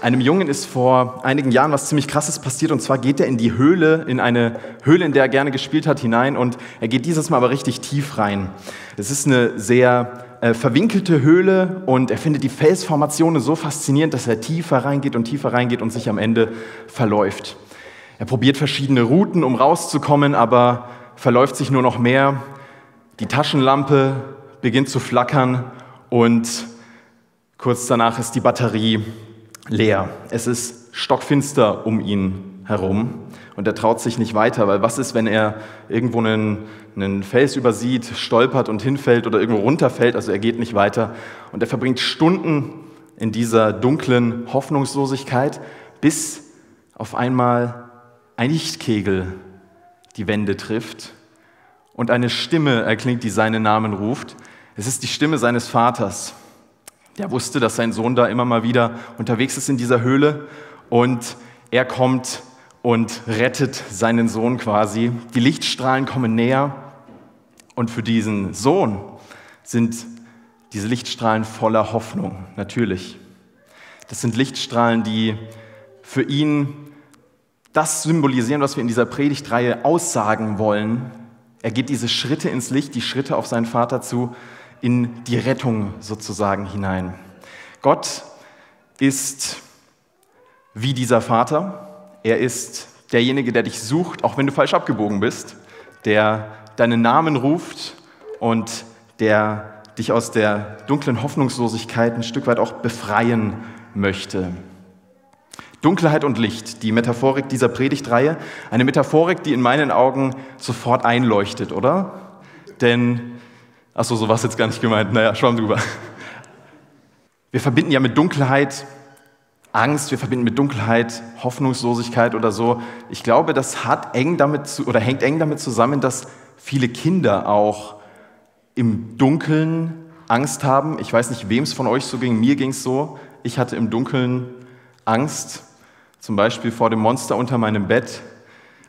Einem Jungen ist vor einigen Jahren was ziemlich Krasses passiert und zwar geht er in die Höhle, in eine Höhle, in der er gerne gespielt hat, hinein und er geht dieses Mal aber richtig tief rein. Es ist eine sehr äh, verwinkelte Höhle und er findet die Felsformationen so faszinierend, dass er tiefer reingeht und tiefer reingeht und sich am Ende verläuft. Er probiert verschiedene Routen, um rauszukommen, aber verläuft sich nur noch mehr. Die Taschenlampe beginnt zu flackern und kurz danach ist die Batterie leer. Es ist stockfinster um ihn herum und er traut sich nicht weiter, weil was ist, wenn er irgendwo einen, einen Fels übersieht, stolpert und hinfällt oder irgendwo runterfällt, also er geht nicht weiter und er verbringt Stunden in dieser dunklen Hoffnungslosigkeit, bis auf einmal ein Lichtkegel die Wände trifft und eine Stimme erklingt, die seinen Namen ruft. Es ist die Stimme seines Vaters. Der wusste, dass sein Sohn da immer mal wieder unterwegs ist in dieser Höhle und er kommt und rettet seinen Sohn quasi. Die Lichtstrahlen kommen näher und für diesen Sohn sind diese Lichtstrahlen voller Hoffnung, natürlich. Das sind Lichtstrahlen, die für ihn das symbolisieren, was wir in dieser Predigtreihe aussagen wollen. Er geht diese Schritte ins Licht, die Schritte auf seinen Vater zu, in die Rettung sozusagen hinein. Gott ist wie dieser Vater. Er ist derjenige, der dich sucht, auch wenn du falsch abgebogen bist, der deinen Namen ruft und der dich aus der dunklen Hoffnungslosigkeit ein Stück weit auch befreien möchte. Dunkelheit und Licht, die Metaphorik dieser Predigtreihe, eine Metaphorik, die in meinen Augen sofort einleuchtet, oder? Denn Achso, so war es jetzt gar nicht gemeint. Naja, schwamm drüber. Wir verbinden ja mit Dunkelheit Angst, wir verbinden mit Dunkelheit Hoffnungslosigkeit oder so. Ich glaube, das hat eng damit zu, oder hängt eng damit zusammen, dass viele Kinder auch im Dunkeln Angst haben. Ich weiß nicht, wem es von euch so ging. Mir ging es so. Ich hatte im Dunkeln Angst, zum Beispiel vor dem Monster unter meinem Bett.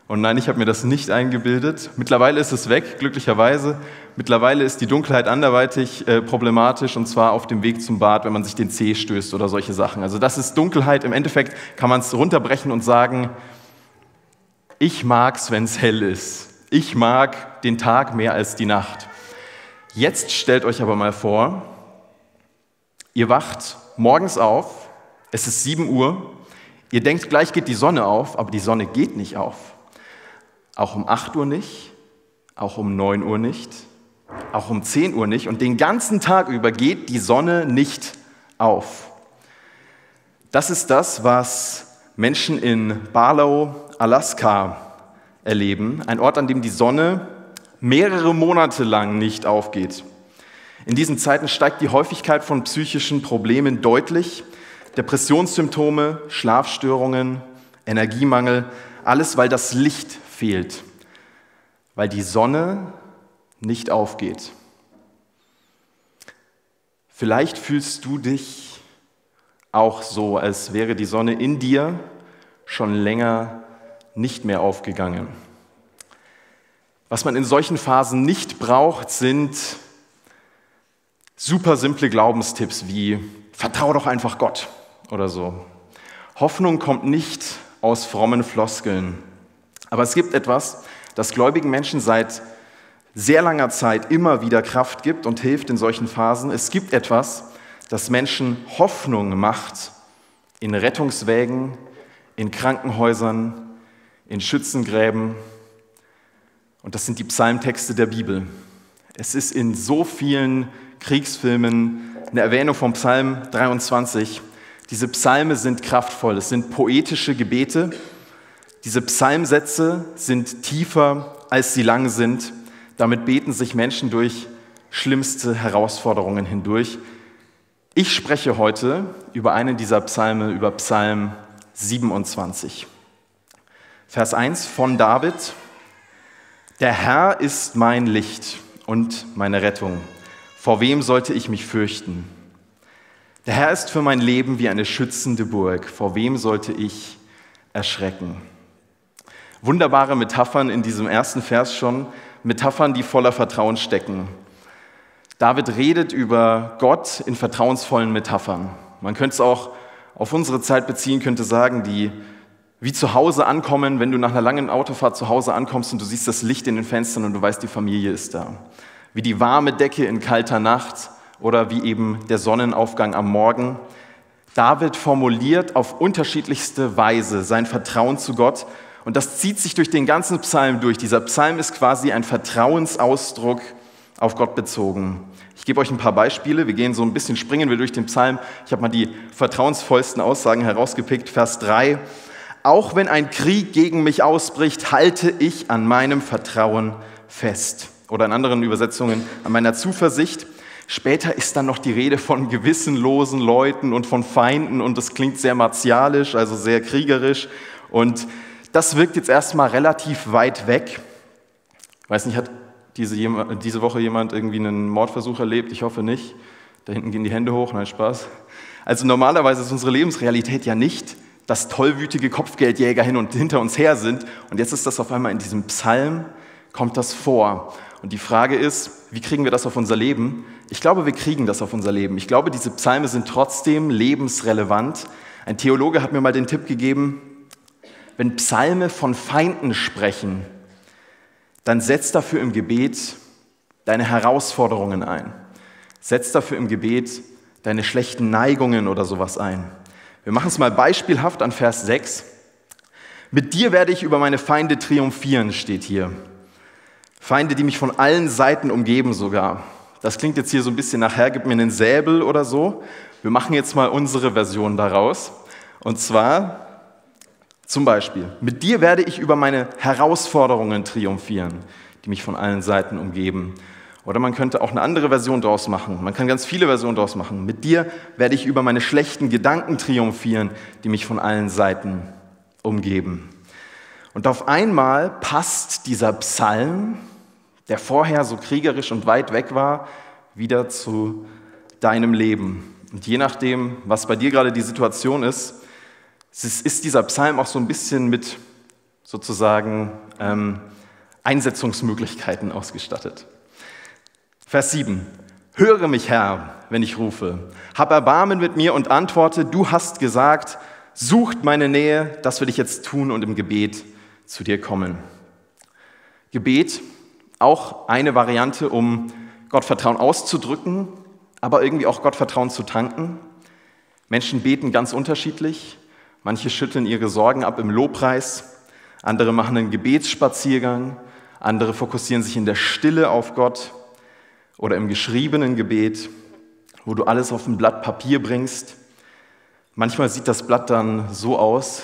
Und nein, ich habe mir das nicht eingebildet. Mittlerweile ist es weg, glücklicherweise. Mittlerweile ist die Dunkelheit anderweitig äh, problematisch und zwar auf dem Weg zum Bad, wenn man sich den Zeh stößt oder solche Sachen. Also das ist Dunkelheit. Im Endeffekt kann man es runterbrechen und sagen, ich mag's, wenn es hell ist. Ich mag den Tag mehr als die Nacht. Jetzt stellt euch aber mal vor, ihr wacht morgens auf, es ist 7 Uhr, ihr denkt, gleich geht die Sonne auf, aber die Sonne geht nicht auf. Auch um 8 Uhr nicht, auch um 9 Uhr nicht, auch um 10 Uhr nicht. Und den ganzen Tag über geht die Sonne nicht auf. Das ist das, was Menschen in Barlow, Alaska erleben. Ein Ort, an dem die Sonne mehrere Monate lang nicht aufgeht. In diesen Zeiten steigt die Häufigkeit von psychischen Problemen deutlich. Depressionssymptome, Schlafstörungen, Energiemangel, alles weil das Licht fehlt, weil die Sonne nicht aufgeht. Vielleicht fühlst du dich auch so, als wäre die Sonne in dir schon länger nicht mehr aufgegangen. Was man in solchen Phasen nicht braucht, sind super simple Glaubenstipps wie vertraue doch einfach Gott oder so. Hoffnung kommt nicht aus frommen Floskeln. Aber es gibt etwas, das gläubigen Menschen seit sehr langer Zeit immer wieder Kraft gibt und hilft in solchen Phasen. Es gibt etwas, das Menschen Hoffnung macht in Rettungswägen, in Krankenhäusern, in Schützengräben. Und das sind die Psalmtexte der Bibel. Es ist in so vielen Kriegsfilmen eine Erwähnung vom Psalm 23. Diese Psalme sind kraftvoll, es sind poetische Gebete, diese Psalmsätze sind tiefer, als sie lang sind. Damit beten sich Menschen durch schlimmste Herausforderungen hindurch. Ich spreche heute über einen dieser Psalme, über Psalm 27. Vers 1 von David. Der Herr ist mein Licht und meine Rettung. Vor wem sollte ich mich fürchten? Der Herr ist für mein Leben wie eine schützende Burg. Vor wem sollte ich erschrecken? Wunderbare Metaphern in diesem ersten Vers schon, Metaphern, die voller Vertrauen stecken. David redet über Gott in vertrauensvollen Metaphern. Man könnte es auch auf unsere Zeit beziehen, könnte sagen, die wie zu Hause ankommen, wenn du nach einer langen Autofahrt zu Hause ankommst und du siehst das Licht in den Fenstern und du weißt, die Familie ist da. Wie die warme Decke in kalter Nacht oder wie eben der Sonnenaufgang am Morgen. David formuliert auf unterschiedlichste Weise sein Vertrauen zu Gott und das zieht sich durch den ganzen Psalm durch. Dieser Psalm ist quasi ein Vertrauensausdruck auf Gott bezogen. Ich gebe euch ein paar Beispiele. Wir gehen so ein bisschen, springen wir durch den Psalm. Ich habe mal die vertrauensvollsten Aussagen herausgepickt. Vers 3. Auch wenn ein Krieg gegen mich ausbricht, halte ich an meinem Vertrauen fest. Oder in anderen Übersetzungen an meiner Zuversicht. Später ist dann noch die Rede von gewissenlosen Leuten und von Feinden und das klingt sehr martialisch, also sehr kriegerisch. Und das wirkt jetzt erstmal relativ weit weg. Ich weiß nicht, hat diese, diese Woche jemand irgendwie einen Mordversuch erlebt? Ich hoffe nicht. Da hinten gehen die Hände hoch, nein, Spaß. Also normalerweise ist unsere Lebensrealität ja nicht, dass tollwütige Kopfgeldjäger hin und hinter uns her sind. Und jetzt ist das auf einmal in diesem Psalm, kommt das vor. Und die Frage ist, wie kriegen wir das auf unser Leben? Ich glaube, wir kriegen das auf unser Leben. Ich glaube, diese Psalme sind trotzdem lebensrelevant. Ein Theologe hat mir mal den Tipp gegeben, wenn Psalme von Feinden sprechen, dann setz dafür im Gebet deine Herausforderungen ein. Setz dafür im Gebet deine schlechten Neigungen oder sowas ein. Wir machen es mal beispielhaft an Vers 6. Mit dir werde ich über meine Feinde triumphieren, steht hier. Feinde, die mich von allen Seiten umgeben sogar. Das klingt jetzt hier so ein bisschen nachher, gib mir einen Säbel oder so. Wir machen jetzt mal unsere Version daraus. Und zwar zum Beispiel, mit dir werde ich über meine Herausforderungen triumphieren, die mich von allen Seiten umgeben. Oder man könnte auch eine andere Version daraus machen. Man kann ganz viele Versionen daraus machen. Mit dir werde ich über meine schlechten Gedanken triumphieren, die mich von allen Seiten umgeben. Und auf einmal passt dieser Psalm der vorher so kriegerisch und weit weg war, wieder zu deinem Leben. Und je nachdem, was bei dir gerade die Situation ist, ist dieser Psalm auch so ein bisschen mit sozusagen ähm, Einsetzungsmöglichkeiten ausgestattet. Vers 7. Höre mich, Herr, wenn ich rufe. Hab Erbarmen mit mir und antworte, du hast gesagt, sucht meine Nähe, das will ich jetzt tun und im Gebet zu dir kommen. Gebet auch eine Variante, um Gottvertrauen auszudrücken, aber irgendwie auch Gottvertrauen zu tanken. Menschen beten ganz unterschiedlich. Manche schütteln ihre Sorgen ab im Lobpreis, andere machen einen Gebetsspaziergang, andere fokussieren sich in der Stille auf Gott oder im geschriebenen Gebet, wo du alles auf ein Blatt Papier bringst. Manchmal sieht das Blatt dann so aus,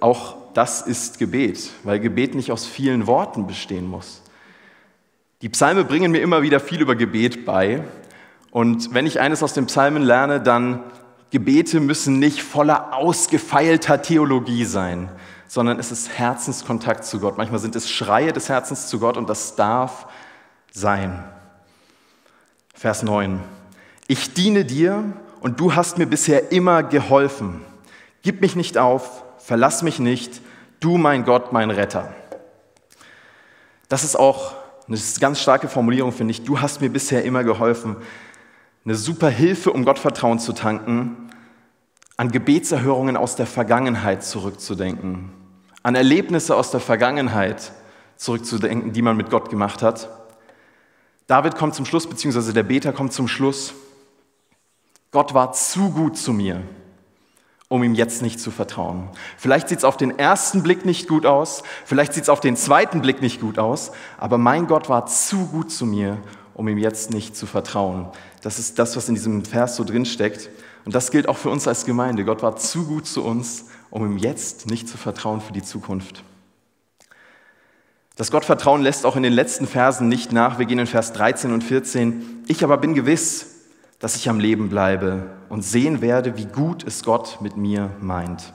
auch das ist Gebet, weil Gebet nicht aus vielen Worten bestehen muss. Die Psalme bringen mir immer wieder viel über Gebet bei. Und wenn ich eines aus den Psalmen lerne, dann Gebete müssen nicht voller ausgefeilter Theologie sein, sondern es ist Herzenskontakt zu Gott. Manchmal sind es Schreie des Herzens zu Gott und das darf sein. Vers 9. Ich diene dir und du hast mir bisher immer geholfen. Gib mich nicht auf, verlass mich nicht, du mein Gott, mein Retter. Das ist auch eine ganz starke Formulierung, finde ich. Du hast mir bisher immer geholfen. Eine super Hilfe, um Gottvertrauen zu tanken, an Gebetserhörungen aus der Vergangenheit zurückzudenken, an Erlebnisse aus der Vergangenheit zurückzudenken, die man mit Gott gemacht hat. David kommt zum Schluss, beziehungsweise der Beter kommt zum Schluss. Gott war zu gut zu mir um ihm jetzt nicht zu vertrauen. Vielleicht sieht es auf den ersten Blick nicht gut aus, vielleicht sieht es auf den zweiten Blick nicht gut aus, aber mein Gott war zu gut zu mir, um ihm jetzt nicht zu vertrauen. Das ist das, was in diesem Vers so drin steckt. Und das gilt auch für uns als Gemeinde. Gott war zu gut zu uns, um ihm jetzt nicht zu vertrauen für die Zukunft. Das Gottvertrauen lässt auch in den letzten Versen nicht nach. Wir gehen in Vers 13 und 14. Ich aber bin gewiss, dass ich am Leben bleibe und sehen werde, wie gut es Gott mit mir meint.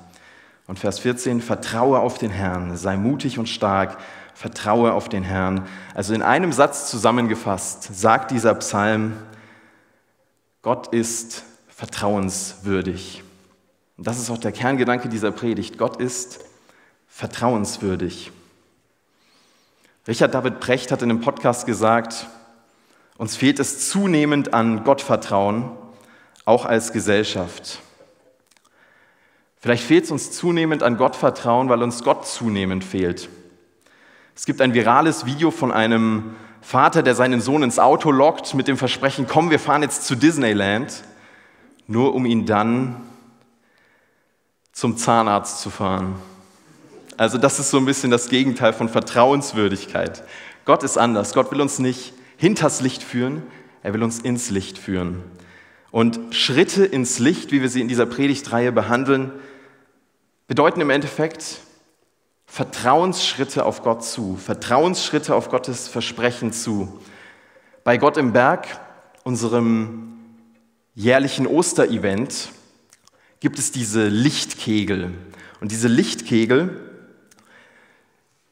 Und Vers 14, vertraue auf den Herrn, sei mutig und stark, vertraue auf den Herrn. Also in einem Satz zusammengefasst sagt dieser Psalm, Gott ist vertrauenswürdig. Und das ist auch der Kerngedanke dieser Predigt. Gott ist vertrauenswürdig. Richard David Precht hat in einem Podcast gesagt, uns fehlt es zunehmend an Gottvertrauen, auch als Gesellschaft. Vielleicht fehlt es uns zunehmend an Gottvertrauen, weil uns Gott zunehmend fehlt. Es gibt ein virales Video von einem Vater, der seinen Sohn ins Auto lockt mit dem Versprechen, komm, wir fahren jetzt zu Disneyland, nur um ihn dann zum Zahnarzt zu fahren. Also das ist so ein bisschen das Gegenteil von Vertrauenswürdigkeit. Gott ist anders. Gott will uns nicht hinters Licht führen, er will uns ins Licht führen. Und Schritte ins Licht, wie wir sie in dieser Predigtreihe behandeln, bedeuten im Endeffekt Vertrauensschritte auf Gott zu, Vertrauensschritte auf Gottes Versprechen zu. Bei Gott im Berg, unserem jährlichen Osterevent, gibt es diese Lichtkegel. Und diese Lichtkegel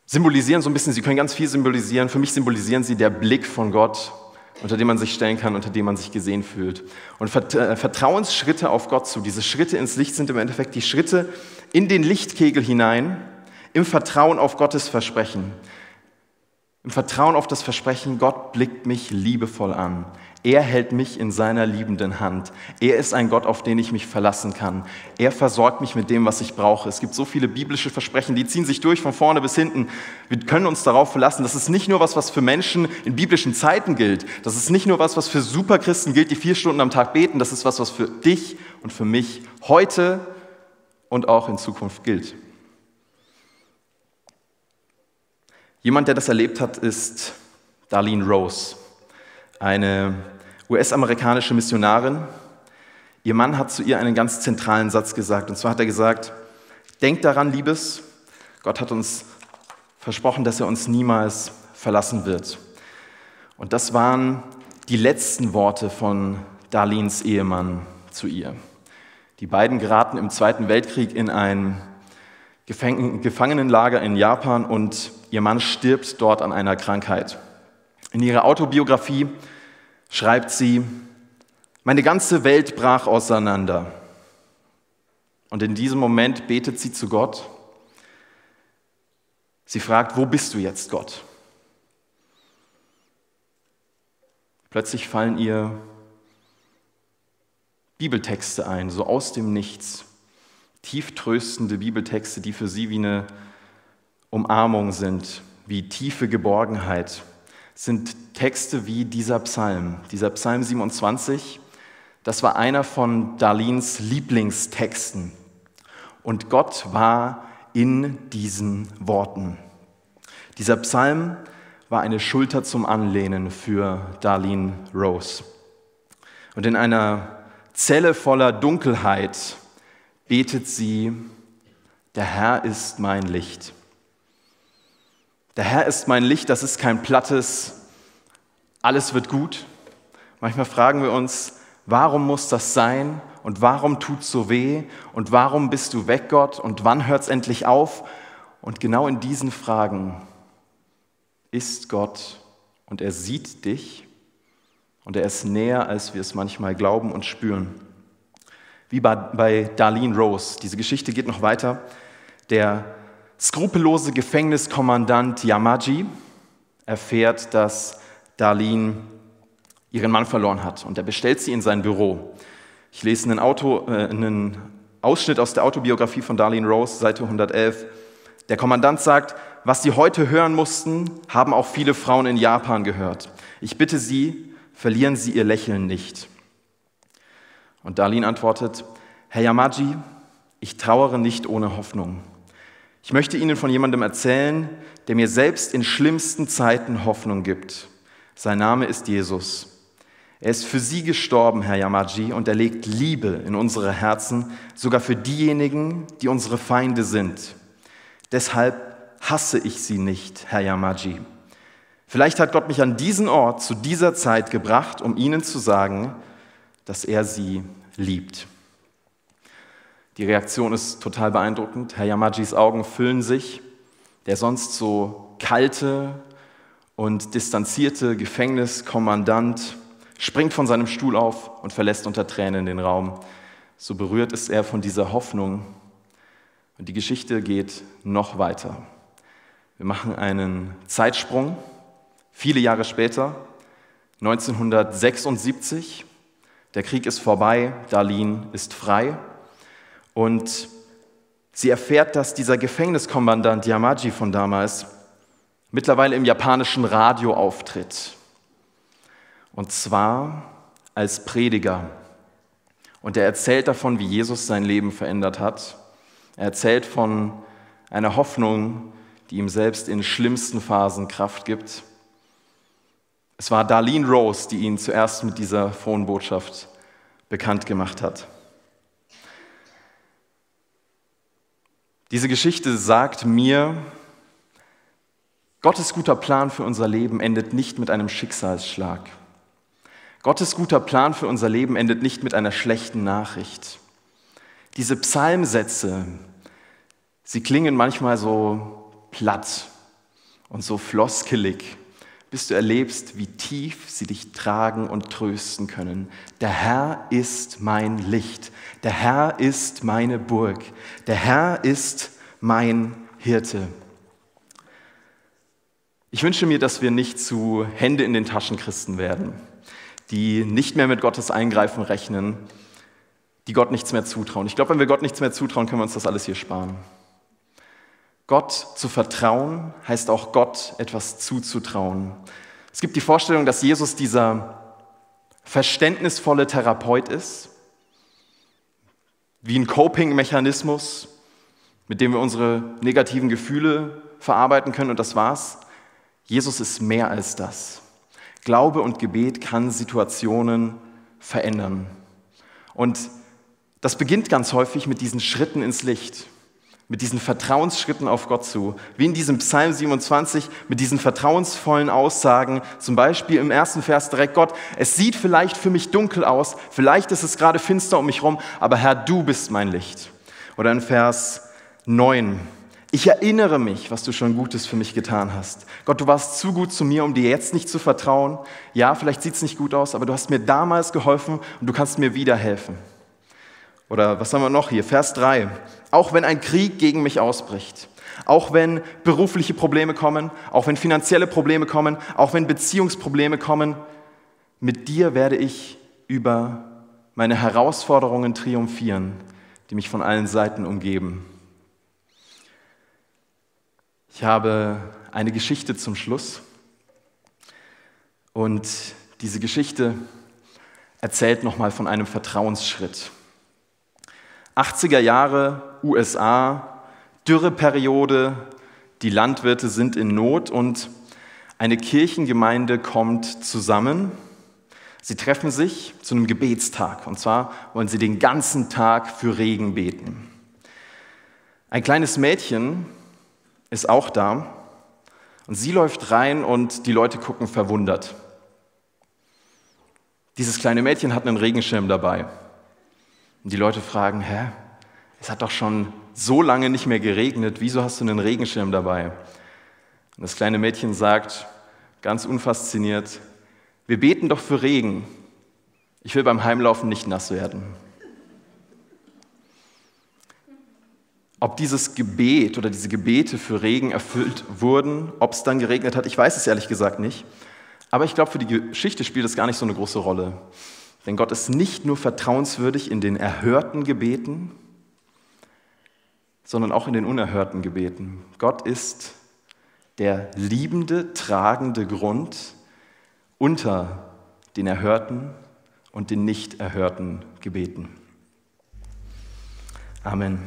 symbolisieren so ein bisschen, sie können ganz viel symbolisieren. Für mich symbolisieren sie der Blick von Gott, unter dem man sich stellen kann, unter dem man sich gesehen fühlt. Und äh, Vertrauensschritte auf Gott zu, diese Schritte ins Licht sind im Endeffekt die Schritte in den Lichtkegel hinein, im Vertrauen auf Gottes Versprechen. Im Vertrauen auf das Versprechen, Gott blickt mich liebevoll an. Er hält mich in seiner liebenden Hand. Er ist ein Gott, auf den ich mich verlassen kann. Er versorgt mich mit dem, was ich brauche. Es gibt so viele biblische Versprechen, die ziehen sich durch von vorne bis hinten. Wir können uns darauf verlassen. Das ist nicht nur was, was für Menschen in biblischen Zeiten gilt. Das ist nicht nur was, was für Superchristen gilt, die vier Stunden am Tag beten. Das ist was, was für dich und für mich heute und auch in Zukunft gilt. Jemand, der das erlebt hat, ist Darlene Rose eine US-amerikanische Missionarin. Ihr Mann hat zu ihr einen ganz zentralen Satz gesagt. Und zwar hat er gesagt, denkt daran, Liebes, Gott hat uns versprochen, dass er uns niemals verlassen wird. Und das waren die letzten Worte von Darlins Ehemann zu ihr. Die beiden geraten im Zweiten Weltkrieg in ein Gefangenenlager in Japan und ihr Mann stirbt dort an einer Krankheit. In ihrer Autobiografie schreibt sie, meine ganze Welt brach auseinander. Und in diesem Moment betet sie zu Gott. Sie fragt, wo bist du jetzt, Gott? Plötzlich fallen ihr Bibeltexte ein, so aus dem Nichts. Tief tröstende Bibeltexte, die für sie wie eine Umarmung sind, wie tiefe Geborgenheit sind Texte wie dieser Psalm, dieser Psalm 27. Das war einer von Darlins Lieblingstexten. Und Gott war in diesen Worten. Dieser Psalm war eine Schulter zum Anlehnen für Darlene Rose. Und in einer Zelle voller Dunkelheit betet sie, der Herr ist mein Licht. Der Herr ist mein Licht, das ist kein plattes, alles wird gut. Manchmal fragen wir uns, warum muss das sein und warum tut es so weh und warum bist du weg, Gott und wann hört es endlich auf? Und genau in diesen Fragen ist Gott und er sieht dich und er ist näher, als wir es manchmal glauben und spüren. Wie bei, bei Darlene Rose. Diese Geschichte geht noch weiter. Der skrupellose Gefängniskommandant Yamaji erfährt, dass Darlene ihren Mann verloren hat und er bestellt sie in sein Büro. Ich lese einen, Auto, äh, einen Ausschnitt aus der Autobiografie von Darlene Rose, Seite 111. Der Kommandant sagt, was Sie heute hören mussten, haben auch viele Frauen in Japan gehört. Ich bitte Sie, verlieren Sie Ihr Lächeln nicht. Und Darlene antwortet, Herr Yamaji, ich trauere nicht ohne Hoffnung. Ich möchte Ihnen von jemandem erzählen, der mir selbst in schlimmsten Zeiten Hoffnung gibt. Sein Name ist Jesus. Er ist für Sie gestorben, Herr Yamaji, und er legt Liebe in unsere Herzen, sogar für diejenigen, die unsere Feinde sind. Deshalb hasse ich Sie nicht, Herr Yamaji. Vielleicht hat Gott mich an diesen Ort zu dieser Zeit gebracht, um Ihnen zu sagen, dass er Sie liebt. Die Reaktion ist total beeindruckend. Herr Yamajis Augen füllen sich. Der sonst so kalte und distanzierte Gefängniskommandant springt von seinem Stuhl auf und verlässt unter Tränen den Raum. So berührt ist er von dieser Hoffnung. Und die Geschichte geht noch weiter. Wir machen einen Zeitsprung. Viele Jahre später, 1976, der Krieg ist vorbei, Darlene ist frei. Und Sie erfährt, dass dieser Gefängniskommandant Yamaji von damals mittlerweile im japanischen Radio auftritt. Und zwar als Prediger. Und er erzählt davon, wie Jesus sein Leben verändert hat. Er erzählt von einer Hoffnung, die ihm selbst in schlimmsten Phasen Kraft gibt. Es war Darlene Rose, die ihn zuerst mit dieser frohen Botschaft bekannt gemacht hat. Diese Geschichte sagt mir, Gottes guter Plan für unser Leben endet nicht mit einem Schicksalsschlag. Gottes guter Plan für unser Leben endet nicht mit einer schlechten Nachricht. Diese Psalmsätze, sie klingen manchmal so platt und so floskelig, bis du erlebst, wie tief sie dich tragen und trösten können. Der Herr ist mein Licht, der Herr ist meine Burg, der Herr ist mein Hirte. Ich wünsche mir, dass wir nicht zu Hände in den Taschen Christen werden, die nicht mehr mit Gottes Eingreifen rechnen, die Gott nichts mehr zutrauen. Ich glaube, wenn wir Gott nichts mehr zutrauen, können wir uns das alles hier sparen. Gott zu vertrauen heißt auch Gott etwas zuzutrauen. Es gibt die Vorstellung, dass Jesus dieser verständnisvolle Therapeut ist, wie ein Coping-Mechanismus, mit dem wir unsere negativen Gefühle verarbeiten können und das war's. Jesus ist mehr als das. Glaube und Gebet kann Situationen verändern. Und das beginnt ganz häufig mit diesen Schritten ins Licht, mit diesen Vertrauensschritten auf Gott zu. Wie in diesem Psalm 27 mit diesen vertrauensvollen Aussagen, zum Beispiel im ersten Vers direkt Gott, es sieht vielleicht für mich dunkel aus, vielleicht ist es gerade finster um mich herum, aber Herr, du bist mein Licht. Oder in Vers 9, ich erinnere mich, was du schon Gutes für mich getan hast. Gott, du warst zu gut zu mir, um dir jetzt nicht zu vertrauen. Ja, vielleicht sieht es nicht gut aus, aber du hast mir damals geholfen und du kannst mir wieder helfen. Oder was haben wir noch hier? Vers 3. Auch wenn ein Krieg gegen mich ausbricht, auch wenn berufliche Probleme kommen, auch wenn finanzielle Probleme kommen, auch wenn Beziehungsprobleme kommen, mit dir werde ich über meine Herausforderungen triumphieren, die mich von allen Seiten umgeben. Ich habe eine Geschichte zum Schluss. Und diese Geschichte erzählt nochmal von einem Vertrauensschritt. 80er Jahre USA, Dürreperiode, die Landwirte sind in Not und eine Kirchengemeinde kommt zusammen. Sie treffen sich zu einem Gebetstag und zwar wollen sie den ganzen Tag für Regen beten. Ein kleines Mädchen ist auch da. Und sie läuft rein und die Leute gucken verwundert. Dieses kleine Mädchen hat einen Regenschirm dabei. Und die Leute fragen, hä, es hat doch schon so lange nicht mehr geregnet, wieso hast du einen Regenschirm dabei? Und das kleine Mädchen sagt, ganz unfasziniert, wir beten doch für Regen. Ich will beim Heimlaufen nicht nass werden. Ob dieses Gebet oder diese Gebete für Regen erfüllt wurden, ob es dann geregnet hat, ich weiß es ehrlich gesagt nicht. Aber ich glaube, für die Geschichte spielt es gar nicht so eine große Rolle. Denn Gott ist nicht nur vertrauenswürdig in den erhörten Gebeten, sondern auch in den unerhörten Gebeten. Gott ist der liebende, tragende Grund unter den erhörten und den nicht erhörten Gebeten. Amen.